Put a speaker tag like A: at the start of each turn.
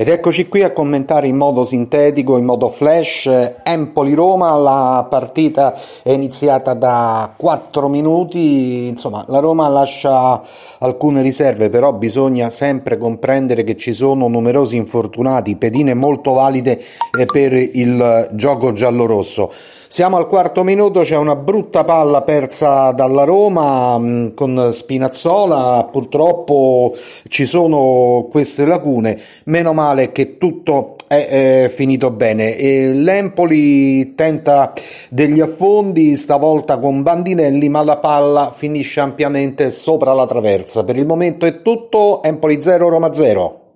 A: Ed eccoci qui a commentare in modo sintetico, in modo flash, Empoli-Roma, la partita è iniziata da 4 minuti, insomma la Roma lascia alcune riserve, però bisogna sempre comprendere che ci sono numerosi infortunati, pedine molto valide eh, per il gioco giallorosso. Siamo al quarto minuto, c'è una brutta palla persa dalla Roma mm, con Spinazzola, purtroppo ci sono queste lacune, meno male che tutto è, è finito bene. E L'Empoli tenta degli affondi, stavolta con Bandinelli, ma la palla finisce ampiamente sopra la traversa. Per il momento è tutto, Empoli 0, Roma 0.